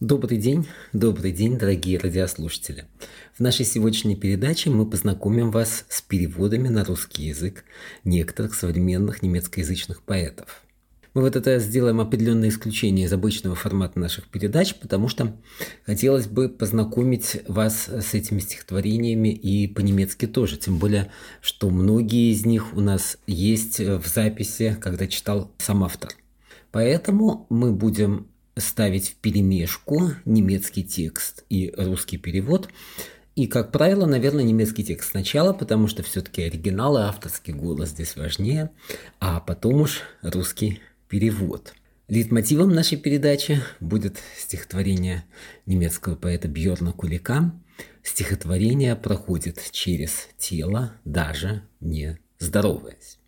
Добрый день, добрый день, дорогие радиослушатели. В нашей сегодняшней передаче мы познакомим вас с переводами на русский язык некоторых современных немецкоязычных поэтов. Мы вот это сделаем определенное исключение из обычного формата наших передач, потому что хотелось бы познакомить вас с этими стихотворениями и по-немецки тоже, тем более, что многие из них у нас есть в записи, когда читал сам автор. Поэтому мы будем ставить в перемешку немецкий текст и русский перевод. И, как правило, наверное, немецкий текст сначала, потому что все-таки оригинал и авторский голос здесь важнее, а потом уж русский перевод. Лейтмотивом нашей передачи будет стихотворение немецкого поэта Бьорна Кулика. Стихотворение проходит через тело, даже не здороваясь.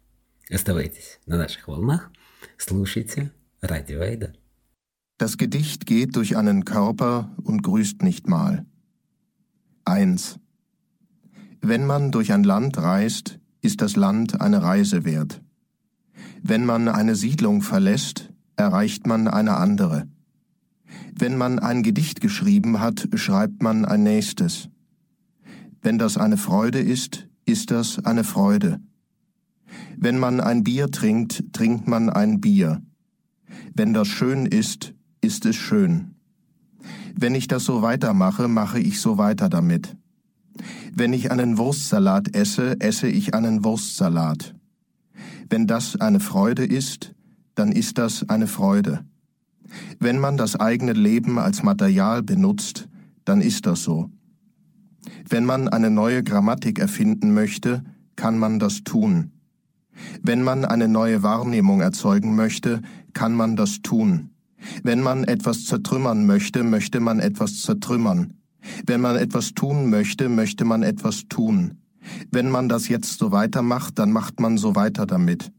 Оставайтесь на наших волнах, слушайте Радио Айда. Das Gedicht geht durch einen Körper und grüßt nicht mal. 1. Wenn man durch ein Land reist, ist das Land eine Reise wert. Wenn man eine Siedlung verlässt, erreicht man eine andere. Wenn man ein Gedicht geschrieben hat, schreibt man ein nächstes. Wenn das eine Freude ist, ist das eine Freude. Wenn man ein Bier trinkt, trinkt man ein Bier. Wenn das schön ist, ist es schön. Wenn ich das so weitermache, mache ich so weiter damit. Wenn ich einen Wurstsalat esse, esse ich einen Wurstsalat. Wenn das eine Freude ist, dann ist das eine Freude. Wenn man das eigene Leben als Material benutzt, dann ist das so. Wenn man eine neue Grammatik erfinden möchte, kann man das tun. Wenn man eine neue Wahrnehmung erzeugen möchte, kann man das tun. Wenn man etwas zertrümmern möchte, möchte man etwas zertrümmern. Wenn man etwas tun möchte, möchte man etwas tun. Wenn man das jetzt so weitermacht, dann macht man so weiter damit.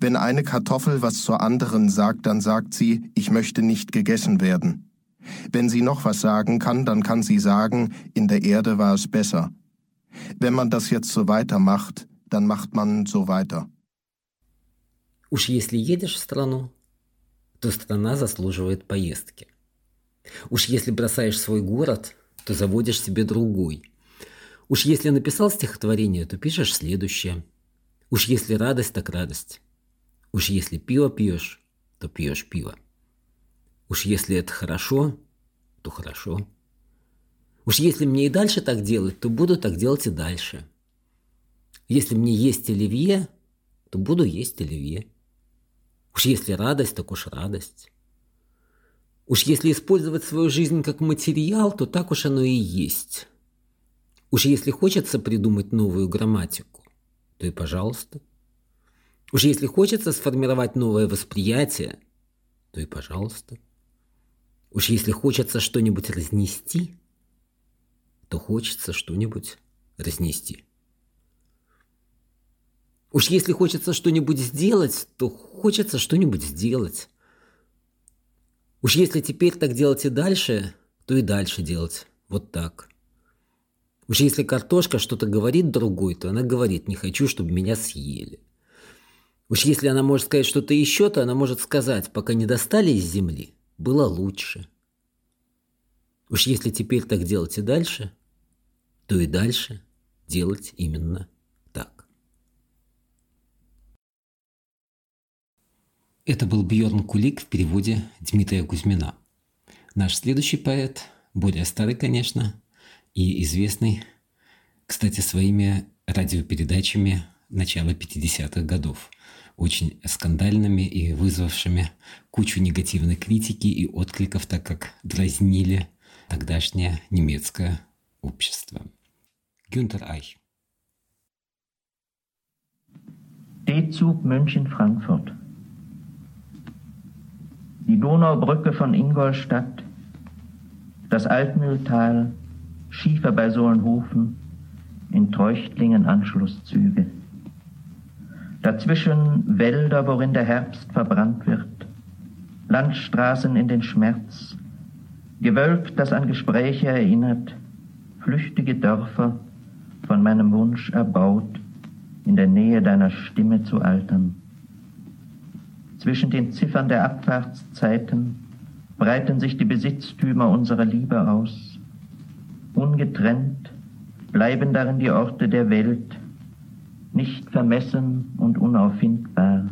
Wenn eine Kartoffel was zur anderen sagt, dann sagt sie, ich möchte nicht gegessen werden. Wenn sie noch was sagen kann, dann kann sie sagen, in der Erde war es besser. Wenn man das jetzt so weitermacht, dann macht man so weiter. Уж если едешь в страну, то страна заслуживает поездки. Уж если бросаешь свой город, то заводишь себе другой. Уж если написал стихотворение, то пишешь следующее. Уж если радость, так радость. Уж если пиво пьешь, то пьешь пиво. Уж если это хорошо, то хорошо. Уж если мне и дальше так делать, то буду так делать и дальше. Если мне есть оливье, то буду есть оливье. Уж если радость, так уж радость. Уж если использовать свою жизнь как материал, то так уж оно и есть. Уж если хочется придумать новую грамматику, то и пожалуйста. Уж если хочется сформировать новое восприятие, то и пожалуйста. Уж если хочется что-нибудь разнести, то хочется что-нибудь разнести. Уж если хочется что-нибудь сделать, то хочется что-нибудь сделать. Уж если теперь так делать и дальше, то и дальше делать. Вот так. Уж если картошка что-то говорит другой, то она говорит «не хочу, чтобы меня съели». Уж если она может сказать что-то еще, то она может сказать «пока не достали из земли, было лучше». Уж если теперь так делать и дальше, то и дальше делать именно Это был Бьорн Кулик в переводе Дмитрия Кузьмина. Наш следующий поэт, более старый, конечно, и известный, кстати, своими радиопередачами начала 50-х годов, очень скандальными и вызвавшими кучу негативной критики и откликов, так как дразнили тогдашнее немецкое общество. Гюнтер Айх. D-Zug München-Frankfurt. Die Donaubrücke von Ingolstadt, das Altmühltal, Schiefer bei Sohlenhofen, in Treuchtlingen Anschlusszüge. Dazwischen Wälder, worin der Herbst verbrannt wird, Landstraßen in den Schmerz, Gewölb, das an Gespräche erinnert, flüchtige Dörfer, von meinem Wunsch erbaut, in der Nähe deiner Stimme zu altern. Zwischen den Ziffern der Abfahrtszeiten breiten sich die Besitztümer unserer Liebe aus. Ungetrennt bleiben darin die Orte der Welt, nicht vermessen und unauffindbar.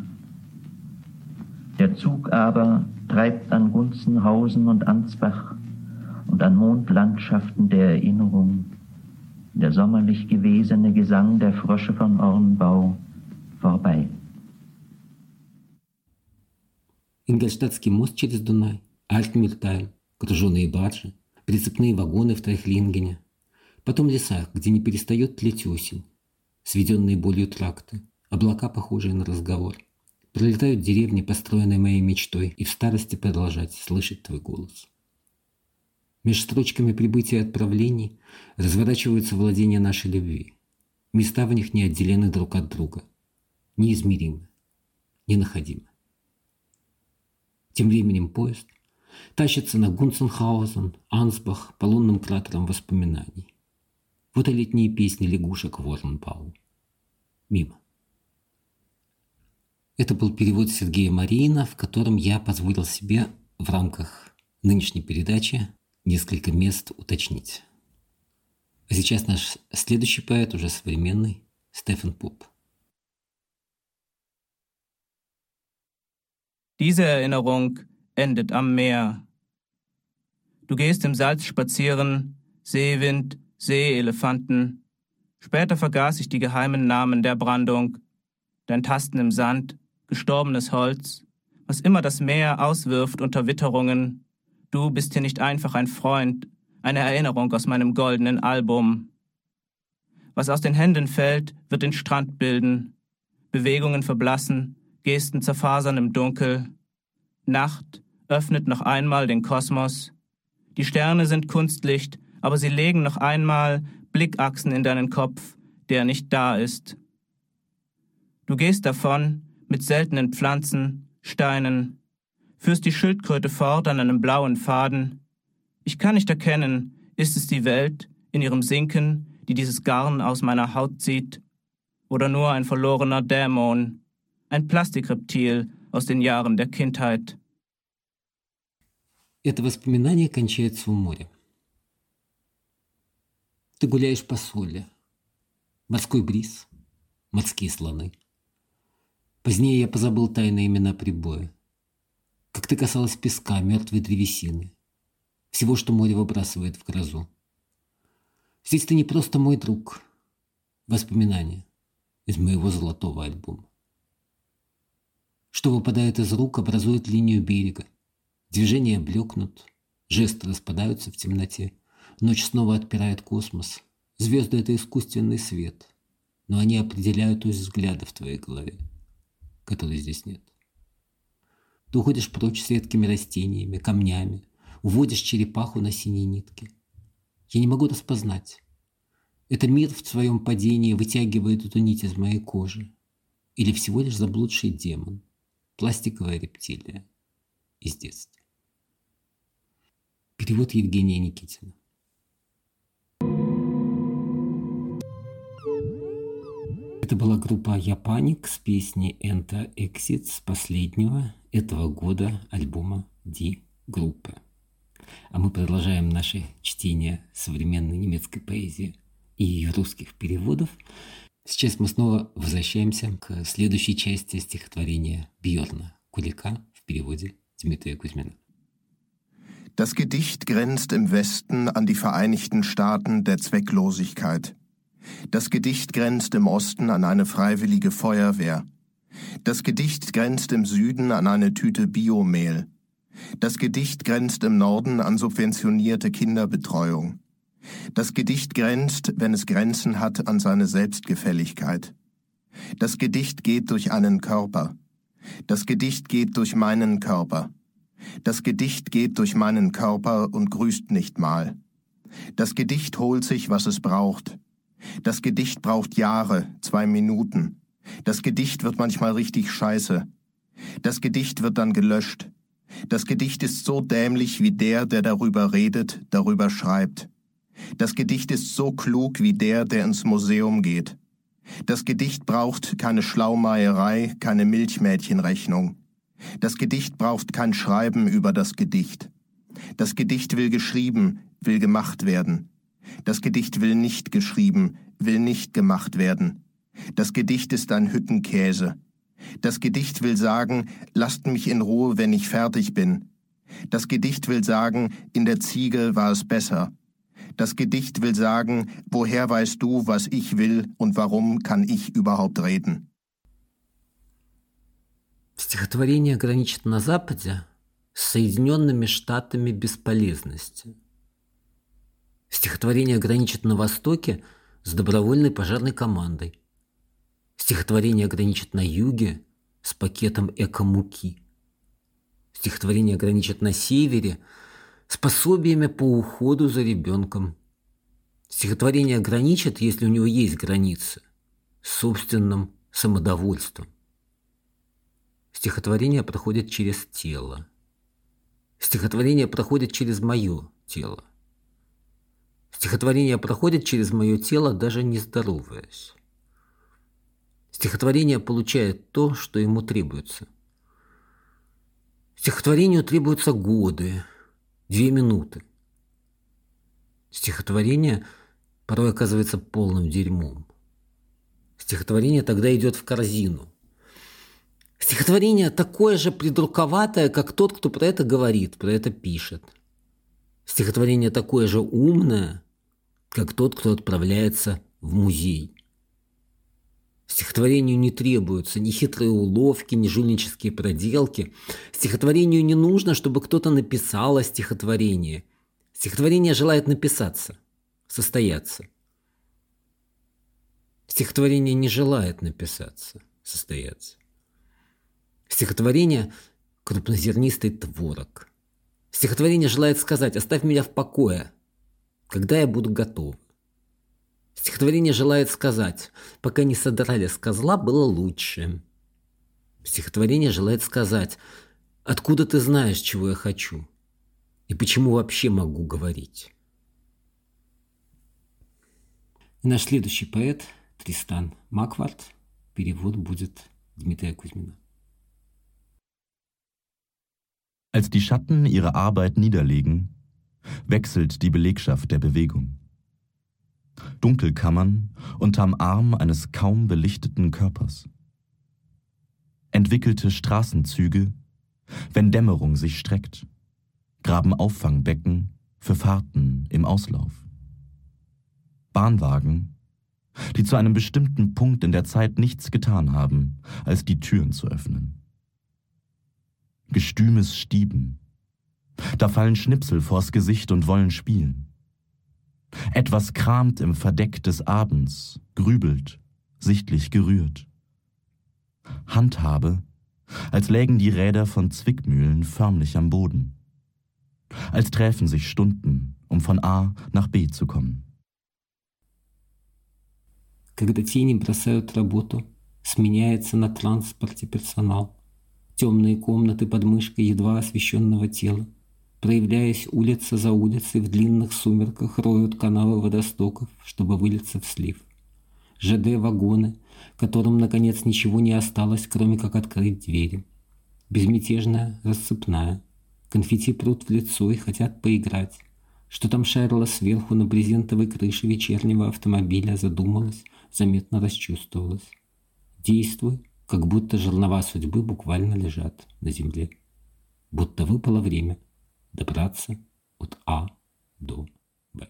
Der Zug aber treibt an Gunzenhausen und Ansbach und an Mondlandschaften der Erinnerung, der sommerlich gewesene Gesang der Frösche von Ornbau vorbei. Ингольштадтский мост через Дунай, Альтмирталь, груженные баржи, прицепные вагоны в Трехлингене, потом леса, где не перестает тлеть осень, сведенные болью тракты, облака, похожие на разговор. Пролетают деревни, построенные моей мечтой, и в старости продолжать слышать твой голос. Меж строчками прибытия и отправлений разворачиваются владения нашей любви. Места в них не отделены друг от друга, неизмеримы, ненаходимы. Тем временем поезд тащится на Гунценхаузен, Ансбах по лунным кратерам воспоминаний. Вот и летние песни лягушек Ворнбау. Мимо. Это был перевод Сергея Марина, в котором я позволил себе в рамках нынешней передачи несколько мест уточнить. А сейчас наш следующий поэт, уже современный, Стефан Пуп. Diese Erinnerung endet am Meer. Du gehst im Salz spazieren, Seewind, Seeelefanten. Später vergaß ich die geheimen Namen der Brandung. Dein Tasten im Sand, gestorbenes Holz, was immer das Meer auswirft unter Witterungen. Du bist hier nicht einfach ein Freund, eine Erinnerung aus meinem goldenen Album. Was aus den Händen fällt, wird den Strand bilden. Bewegungen verblassen, Gesten zerfasern im Dunkel. Nacht öffnet noch einmal den Kosmos. Die Sterne sind Kunstlicht, aber sie legen noch einmal Blickachsen in deinen Kopf, der nicht da ist. Du gehst davon mit seltenen Pflanzen, Steinen, führst die Schildkröte fort an einem blauen Faden. Ich kann nicht erkennen, ist es die Welt in ihrem Sinken, die dieses Garn aus meiner Haut zieht, oder nur ein verlorener Dämon, ein Plastikreptil aus den Jahren der Kindheit. Это воспоминание кончается у моря. Ты гуляешь по соли. Морской бриз, морские слоны. Позднее я позабыл тайные имена прибоя. Как ты касалась песка, мертвой древесины. Всего, что море выбрасывает в грозу. Здесь ты не просто мой друг. Воспоминания из моего золотого альбома. Что выпадает из рук, образует линию берега. Движения блекнут, жесты распадаются в темноте. Ночь снова отпирает космос. Звезды — это искусственный свет, но они определяют ось взгляда в твоей голове, которой здесь нет. Ты уходишь прочь с редкими растениями, камнями, уводишь черепаху на синей нитке. Я не могу распознать. Это мир в своем падении вытягивает эту нить из моей кожи. Или всего лишь заблудший демон — Пластиковая рептилия из детства. Перевод Евгения Никитина. Это была группа Япаник с песней Enter Exit с последнего этого года альбома D группы. А мы продолжаем наше чтение современной немецкой поэзии и русских переводов. Сейчас мы снова возвращаемся к следующей части стихотворения Бьорна Кулика в переводе Дмитрия Кузьмина. Das Gedicht grenzt im Westen an die Vereinigten Staaten der Zwecklosigkeit. Das Gedicht grenzt im Osten an eine freiwillige Feuerwehr. Das Gedicht grenzt im Süden an eine Tüte Biomehl. Das Gedicht grenzt im Norden an subventionierte Kinderbetreuung. Das Gedicht grenzt, wenn es Grenzen hat, an seine Selbstgefälligkeit. Das Gedicht geht durch einen Körper. Das Gedicht geht durch meinen Körper. Das Gedicht geht durch meinen Körper und grüßt nicht mal. Das Gedicht holt sich, was es braucht. Das Gedicht braucht Jahre, zwei Minuten. Das Gedicht wird manchmal richtig scheiße. Das Gedicht wird dann gelöscht. Das Gedicht ist so dämlich wie der, der darüber redet, darüber schreibt. Das Gedicht ist so klug wie der, der ins Museum geht. Das Gedicht braucht keine Schlaumeierei, keine Milchmädchenrechnung. Das Gedicht braucht kein Schreiben über das Gedicht. Das Gedicht will geschrieben, will gemacht werden. Das Gedicht will nicht geschrieben, will nicht gemacht werden. Das Gedicht ist ein Hüttenkäse. Das Gedicht will sagen, lasst mich in Ruhe, wenn ich fertig bin. Das Gedicht will sagen, in der Ziege war es besser. Das Gedicht will sagen, woher weißt du, was ich will und warum kann ich überhaupt reden? Стихотворение граничит на Западе с Соединенными Штатами бесполезности. Стихотворение граничит на Востоке с добровольной пожарной командой. Стихотворение граничит на Юге с пакетом эко-муки. Стихотворение граничит на Севере с пособиями по уходу за ребенком. Стихотворение граничит, если у него есть границы, собственным самодовольством. Стихотворение проходит через тело. Стихотворение проходит через мое тело. Стихотворение проходит через мое тело, даже не здороваясь. Стихотворение получает то, что ему требуется. Стихотворению требуются годы, две минуты. Стихотворение порой оказывается полным дерьмом. Стихотворение тогда идет в корзину. Стихотворение такое же придурковатое, как тот, кто про это говорит, про это пишет. Стихотворение такое же умное, как тот, кто отправляется в музей. Стихотворению не требуются ни хитрые уловки, ни жульнические проделки. Стихотворению не нужно, чтобы кто-то написал о стихотворении. Стихотворение желает написаться, состояться. Стихотворение не желает написаться, состояться. Стихотворение – крупнозернистый творог. Стихотворение желает сказать «оставь меня в покое», когда я буду готов. Стихотворение желает сказать «пока не содрали с козла, было лучше». Стихотворение желает сказать «откуда ты знаешь, чего я хочу?» и почему вообще могу говорить. Наш следующий поэт Тристан Маквард. Перевод будет Дмитрия Кузьмина. Als die Schatten ihre Arbeit niederlegen, wechselt die Belegschaft der Bewegung. Dunkelkammern unterm Arm eines kaum belichteten Körpers. Entwickelte Straßenzüge, wenn Dämmerung sich streckt, graben Auffangbecken für Fahrten im Auslauf. Bahnwagen, die zu einem bestimmten Punkt in der Zeit nichts getan haben, als die Türen zu öffnen. Gestümes Stieben. Da fallen Schnipsel vors Gesicht und wollen spielen. Etwas kramt im Verdeck des Abends, grübelt, sichtlich gerührt. Handhabe, als lägen die Räder von Zwickmühlen förmlich am Boden. Als träfen sich Stunden, um von A nach B zu kommen. Когда тени бросают работу, сменяется на транспорте персонал. темные комнаты под мышкой едва освещенного тела. Проявляясь улица за улицей, в длинных сумерках роют канавы водостоков, чтобы вылиться в слив. ЖД-вагоны, которым, наконец, ничего не осталось, кроме как открыть двери. Безмятежная, рассыпная. Конфетти прут в лицо и хотят поиграть. Что там шарило сверху на брезентовой крыше вечернего автомобиля, задумалась, заметно расчувствовалась. Действуй, как будто жернова судьбы буквально лежат на земле. Будто выпало время добраться от А до Б.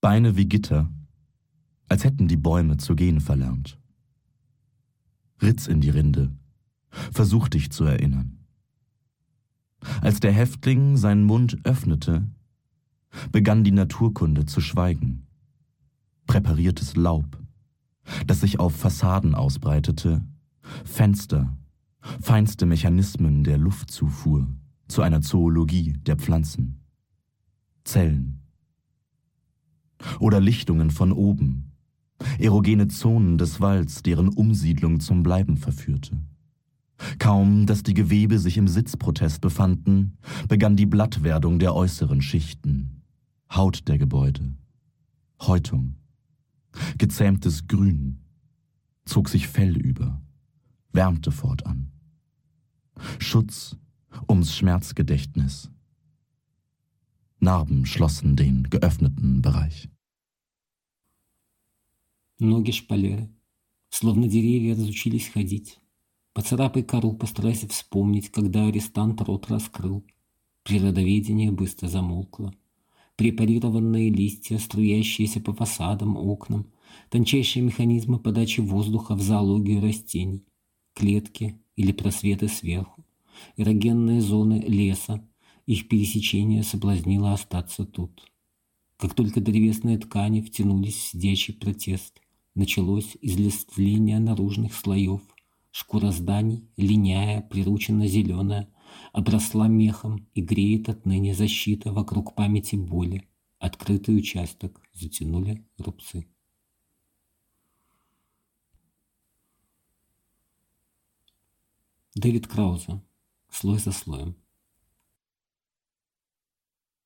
Beine wie Gitter, als hätten die Bäume zu gehen verlernt. Ritz in die Rinde, versuch dich zu erinnern. Als der Häftling seinen Mund öffnete, begann die Naturkunde zu schweigen. Präpariertes Laub, das sich auf Fassaden ausbreitete, Fenster, feinste Mechanismen der Luftzufuhr zu einer Zoologie der Pflanzen. Zellen. Oder Lichtungen von oben, erogene Zonen des Walds, deren Umsiedlung zum Bleiben verführte. Kaum, dass die Gewebe sich im Sitzprotest befanden, begann die Blattwerdung der äußeren Schichten, Haut der Gebäude, Häutung, gezähmtes Grün, zog sich Fell über, wärmte fortan. Schutz ums Schmerzgedächtnis. Narben schlossen den geöffneten Bereich. Ноги шпалеры, словно деревья разучились ходить. Поцарапай кору, постарайся вспомнить, когда арестант рот раскрыл. Природоведение быстро замолкло. Препарированные листья, струящиеся по фасадам, окнам, тончайшие механизмы подачи воздуха в зоологию растений, клетки или просветы сверху, эрогенные зоны леса, их пересечение соблазнило остаться тут. Как только древесные ткани втянулись в сидячий протест, началось излествление наружных слоев, шкура зданий, линяя, приручена зеленая, обросла мехом и греет отныне защита вокруг памяти боли. Открытый участок затянули рубцы. Дэвид Краузе. Слой за слоем.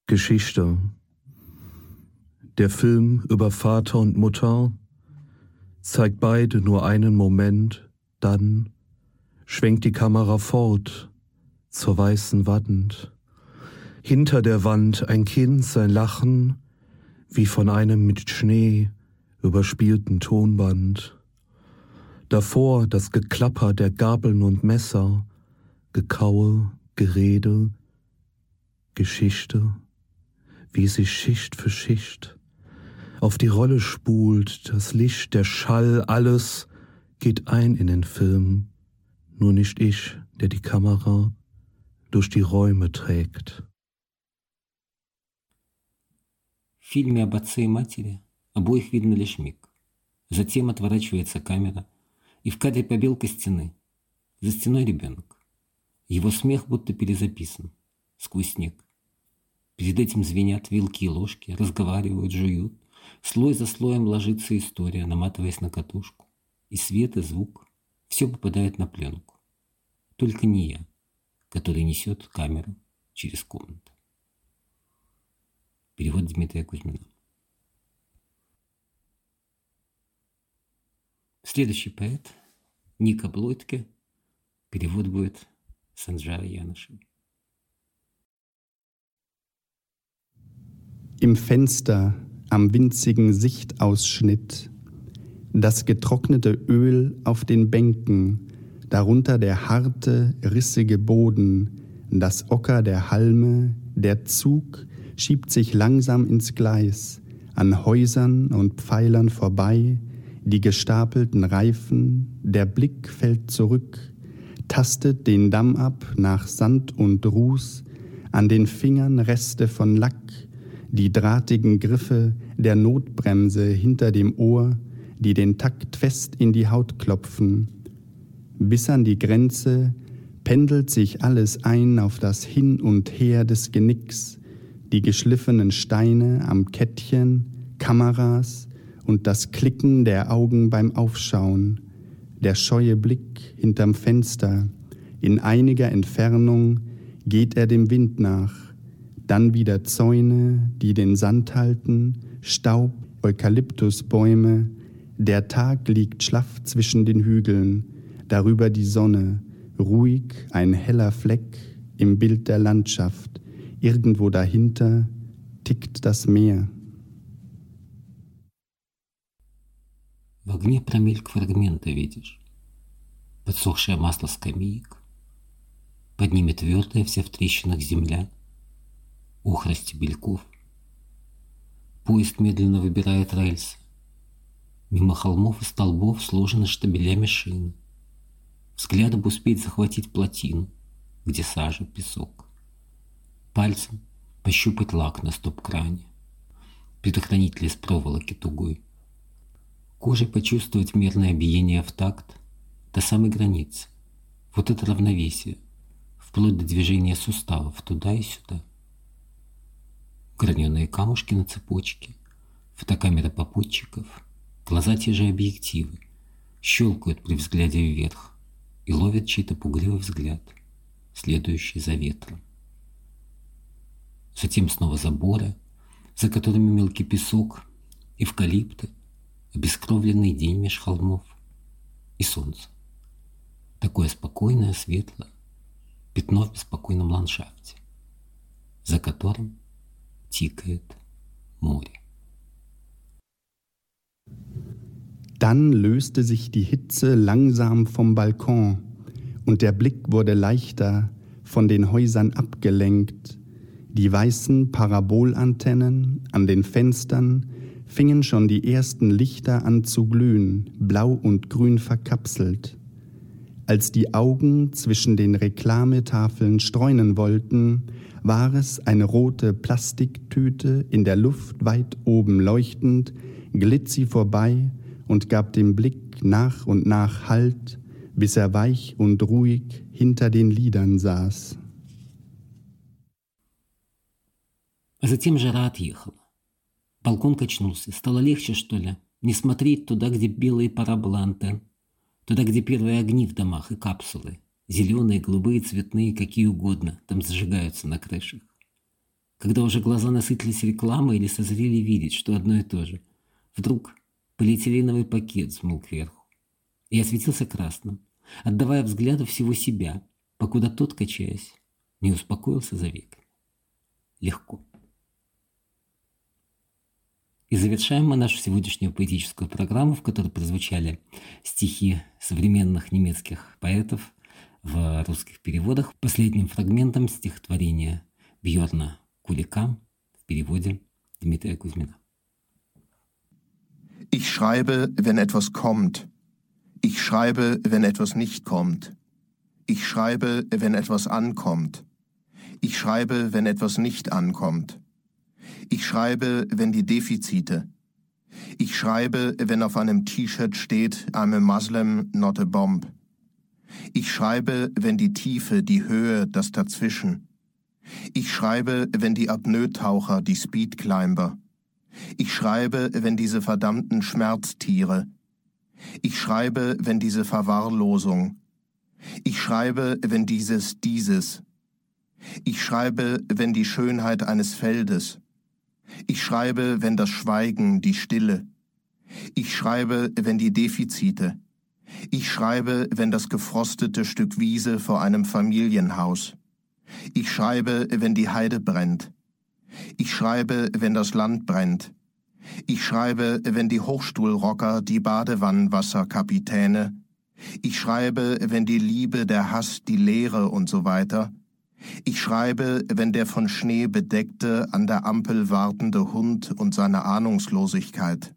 Geschichte. Der Film über Vater und Mutter zeigt beide nur einen Moment, dann schwenkt die Kamera fort zur weißen Wand. Hinter der Wand ein Kind, sein Lachen, wie von einem mit Schnee überspielten Tonband davor das Geklapper der Gabeln und Messer, Gekaue, Gerede, Geschichte, wie sie Schicht für Schicht auf die Rolle spult, das Licht, der Schall, alles geht ein in den Film, nur nicht ich, der die Kamera durch die Räume тrägt. В фильме об отце и матери обоих видно лишь миг. Затем отворачивается камера – и в кадре побелка стены. За стеной ребенок. Его смех будто перезаписан. Сквозь снег. Перед этим звенят вилки и ложки, разговаривают, жуют. Слой за слоем ложится история, наматываясь на катушку. И свет, и звук. Все попадает на пленку. Только не я, который несет камеру через комнату. Перевод Дмитрия Кузьмина. Следующий поэт Ника Блойтке. Перевод будет Санджара Янышева. Im Fenster am winzigen Sichtausschnitt das getrocknete Öl auf den Bänken, darunter der harte, rissige Boden, das Ocker der Halme, der Zug schiebt sich langsam ins Gleis, an Häusern und Pfeilern vorbei, die gestapelten Reifen, der Blick fällt zurück, tastet den Damm ab nach Sand und Ruß, an den Fingern Reste von Lack, die drahtigen Griffe der Notbremse hinter dem Ohr, die den Takt fest in die Haut klopfen. Bis an die Grenze pendelt sich alles ein auf das Hin und Her des Genicks, die geschliffenen Steine am Kettchen, Kameras, und das Klicken der Augen beim Aufschauen, der scheue Blick hinterm Fenster, in einiger Entfernung geht er dem Wind nach, dann wieder Zäune, die den Sand halten, Staub, Eukalyptusbäume, der Tag liegt schlaff zwischen den Hügeln, darüber die Sonne, ruhig ein heller Fleck im Bild der Landschaft, irgendwo dahinter tickt das Meer. В огне промельк фрагмента видишь. Подсохшее масло скамеек. Под ними твердая вся в трещинах земля. Ухра стебельков. Поезд медленно выбирает рельсы. Мимо холмов и столбов сложены штабелями шин. Взглядом успеть захватить плотину, где сажа, песок. Пальцем пощупать лак на стоп-кране. Предохранитель из проволоки тугой. Кожей почувствовать мерное биение в такт до самой границы. Вот это равновесие, вплоть до движения суставов туда и сюда. граненые камушки на цепочке, фотокамера попутчиков, глаза те же объективы, щелкают при взгляде вверх и ловят чей-то пугливый взгляд, следующий за ветром. Затем снова заборы, за которыми мелкий песок, эвкалипты, обескровленный день меж холмов и солнце. Такое спокойное, светлое, пятно в беспокойном ландшафте, за которым тикает море. Dann löste sich die Hitze langsam vom Balkon und der Blick wurde leichter, von den Häusern abgelenkt. Die weißen Parabolantennen an den Fenstern fingen schon die ersten Lichter an zu glühen, blau und grün verkapselt. Als die Augen zwischen den Reklametafeln streunen wollten, war es eine rote Plastiktüte in der Luft weit oben leuchtend, glitt sie vorbei und gab dem Blick nach und nach Halt, bis er weich und ruhig hinter den Lidern saß. А затем жара отъехала. Балкон качнулся. Стало легче, что ли? Не смотреть туда, где белые парабланты, Туда, где первые огни в домах и капсулы. Зеленые, голубые, цветные, какие угодно, там зажигаются на крышах. Когда уже глаза насытились рекламой или созрели видеть, что одно и то же, вдруг полиэтиленовый пакет взмыл кверху и осветился красным, отдавая взгляду всего себя, покуда тот, качаясь, не успокоился за век. Легко. И завершаем мы нашу сегодняшнюю поэтическую программу, в которой прозвучали стихи современных немецких поэтов в русских переводах, последним фрагментом стихотворения Бьорна Кулика в переводе Дмитрия Кузьмина. Ich schreibe, wenn etwas kommt. Ich schreibe, wenn etwas nicht kommt. Ich schreibe, wenn etwas ankommt. Ich schreibe, wenn etwas nicht ankommt. Ich schreibe, wenn die Defizite. Ich schreibe, wenn auf einem T-Shirt steht, I'm a Muslim, not a bomb. Ich schreibe, wenn die Tiefe, die Höhe, das Dazwischen. Ich schreibe, wenn die Apnoe-Taucher, die Speedclimber. Ich schreibe, wenn diese verdammten Schmerztiere. Ich schreibe, wenn diese Verwahrlosung. Ich schreibe, wenn dieses, dieses. Ich schreibe, wenn die Schönheit eines Feldes. Ich schreibe, wenn das Schweigen, die Stille. Ich schreibe, wenn die Defizite. Ich schreibe, wenn das gefrostete Stück Wiese vor einem Familienhaus. Ich schreibe, wenn die Heide brennt. Ich schreibe, wenn das Land brennt. Ich schreibe, wenn die Hochstuhlrocker, die Badewannenwasserkapitäne. Ich schreibe, wenn die Liebe, der Hass, die Leere und so weiter. Ich schreibe, wenn der von Schnee bedeckte, an der Ampel wartende Hund und seine Ahnungslosigkeit.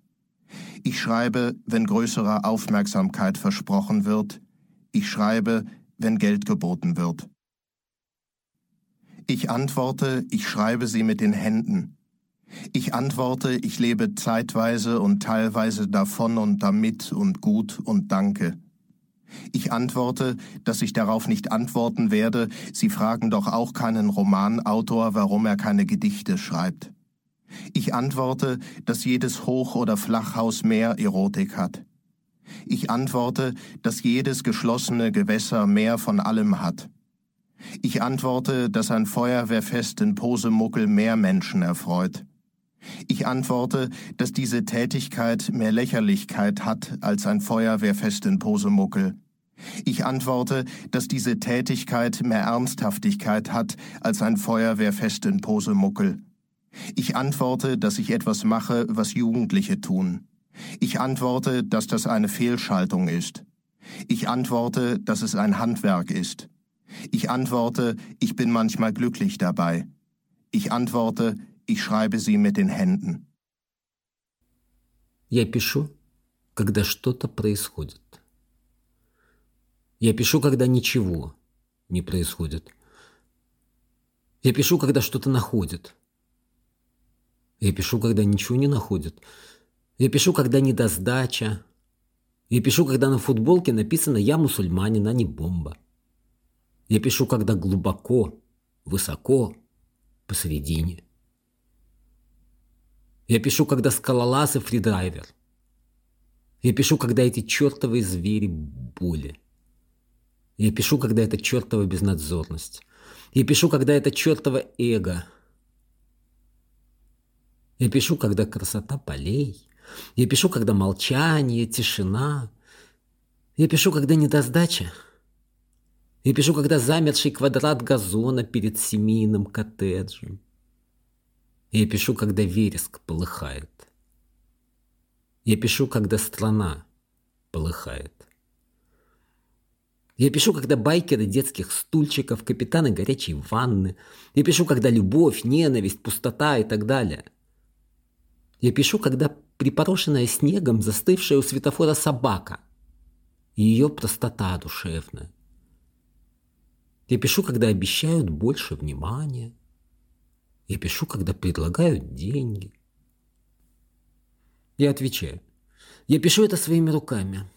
Ich schreibe, wenn größere Aufmerksamkeit versprochen wird. Ich schreibe, wenn Geld geboten wird. Ich antworte, ich schreibe sie mit den Händen. Ich antworte, ich lebe zeitweise und teilweise davon und damit und gut und danke. Ich antworte, dass ich darauf nicht antworten werde, Sie fragen doch auch keinen Romanautor, warum er keine Gedichte schreibt. Ich antworte, dass jedes Hoch- oder Flachhaus mehr Erotik hat. Ich antworte, dass jedes geschlossene Gewässer mehr von allem hat. Ich antworte, dass ein Feuerwehrfest in Posemuckel mehr Menschen erfreut. Ich antworte, dass diese Tätigkeit mehr Lächerlichkeit hat als ein Feuerwehrfest in Posemuckel. Ich antworte, dass diese Tätigkeit mehr Ernsthaftigkeit hat als ein Feuerwehrfest in Posemuckel. Ich antworte, dass ich etwas mache, was Jugendliche tun. Ich antworte, dass das eine Fehlschaltung ist. Ich antworte, dass es ein Handwerk ist. Ich antworte, ich bin manchmal glücklich dabei. Ich antworte, ich schreibe sie mit den Händen. Я пишу, когда что-то происходит. Я пишу, когда ничего не происходит. Я пишу, когда что-то находит. Я пишу, когда ничего не находит. Я пишу, когда недосдача. Я пишу, когда на футболке написано «Я мусульманин, а не бомба». Я пишу, когда глубоко, высоко, посередине. Я пишу, когда скалолаз и фридрайвер. Я пишу, когда эти чертовые звери боли. Я пишу, когда это чертова безнадзорность. Я пишу, когда это чертова эго. Я пишу, когда красота полей. Я пишу, когда молчание, тишина. Я пишу, когда недосдача. Я пишу, когда замерший квадрат газона перед семейным коттеджем. Я пишу, когда вереск полыхает. Я пишу, когда страна полыхает. Я пишу, когда байкеры детских стульчиков, капитаны горячей ванны. Я пишу, когда любовь, ненависть, пустота и так далее. Я пишу, когда припорошенная снегом застывшая у светофора собака и ее простота душевная. Я пишу, когда обещают больше внимания. Я пишу, когда предлагают деньги. Я отвечаю. Я пишу это своими руками.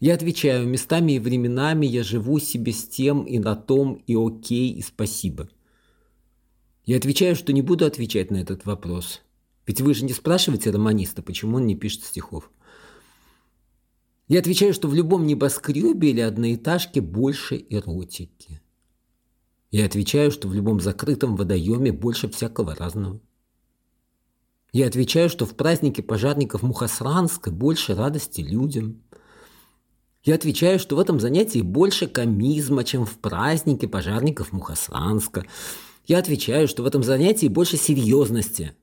Я отвечаю, местами и временами я живу себе с тем и на том, и окей, и спасибо. Я отвечаю, что не буду отвечать на этот вопрос. Ведь вы же не спрашиваете романиста, почему он не пишет стихов. Я отвечаю, что в любом небоскребе или одноэтажке больше эротики. Я отвечаю, что в любом закрытом водоеме больше всякого разного. Я отвечаю, что в празднике пожарников Мухасранска больше радости людям. Я отвечаю, что в этом занятии больше комизма, чем в празднике пожарников Мухасранска. Я отвечаю, что в этом занятии больше серьезности,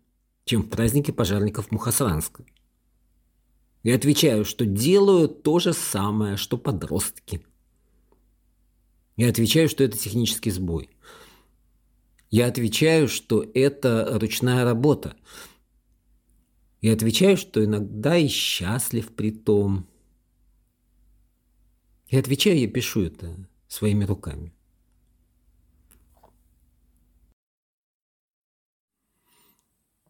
чем в празднике пожарников Мухасранска. Я отвечаю, что делаю то же самое, что подростки. Я отвечаю, что это технический сбой. Я отвечаю, что это ручная работа. Я отвечаю, что иногда и счастлив при том. Я отвечаю, я пишу это своими руками.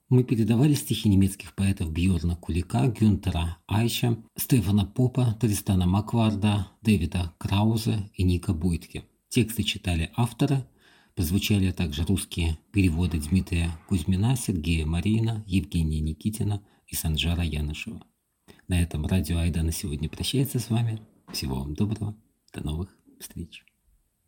Мы передавали стихи немецких поэтов Бьорна Кулика, Гюнтера Айча, Стефана Попа, Тристана Макварда, Дэвида Крауза и Ника Буйтке. Тексты читали авторы, прозвучали также русские переводы Дмитрия Кузьмина, Сергея Марина, Евгения Никитина и Санжара Янышева. На этом радио Айда на сегодня прощается с вами. Всего вам доброго. До новых встреч.